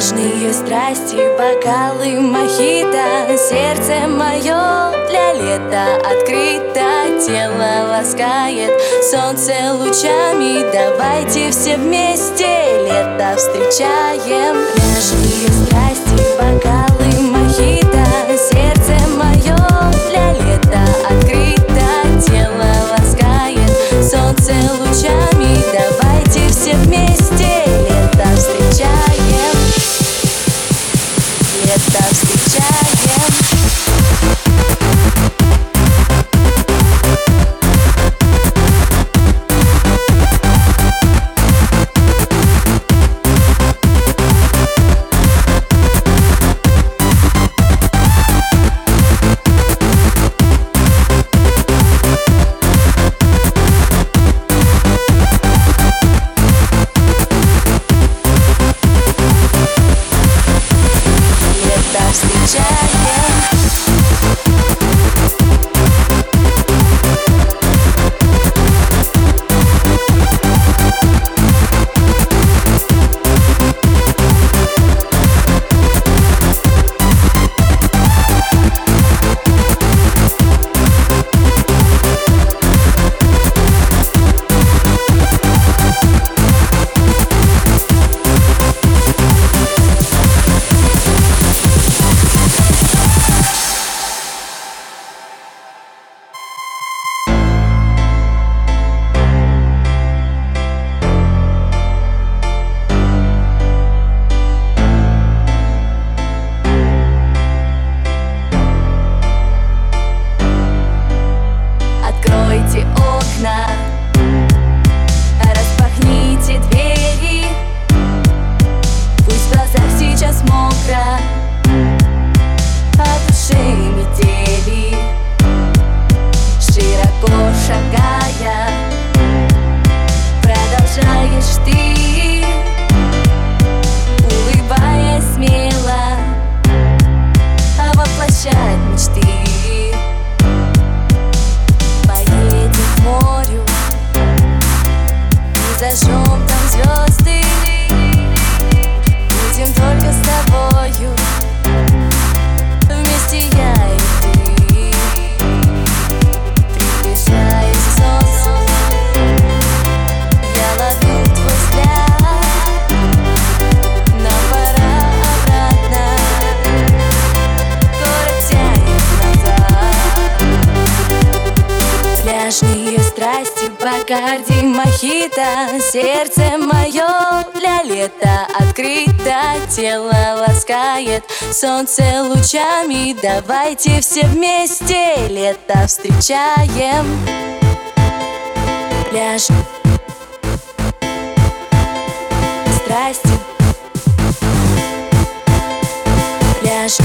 Пляжные страсти, бокалы, мохито. Сердце мое для лета открыто. Тело ласкает солнце лучами. Давайте все вместе лето встречаем. Пляжные страсти, Бакарди мохито Сердце мое для лета Открыто тело ласкает Солнце лучами. Давайте все вместе Лето встречаем. Пляж. Страсти Пляж.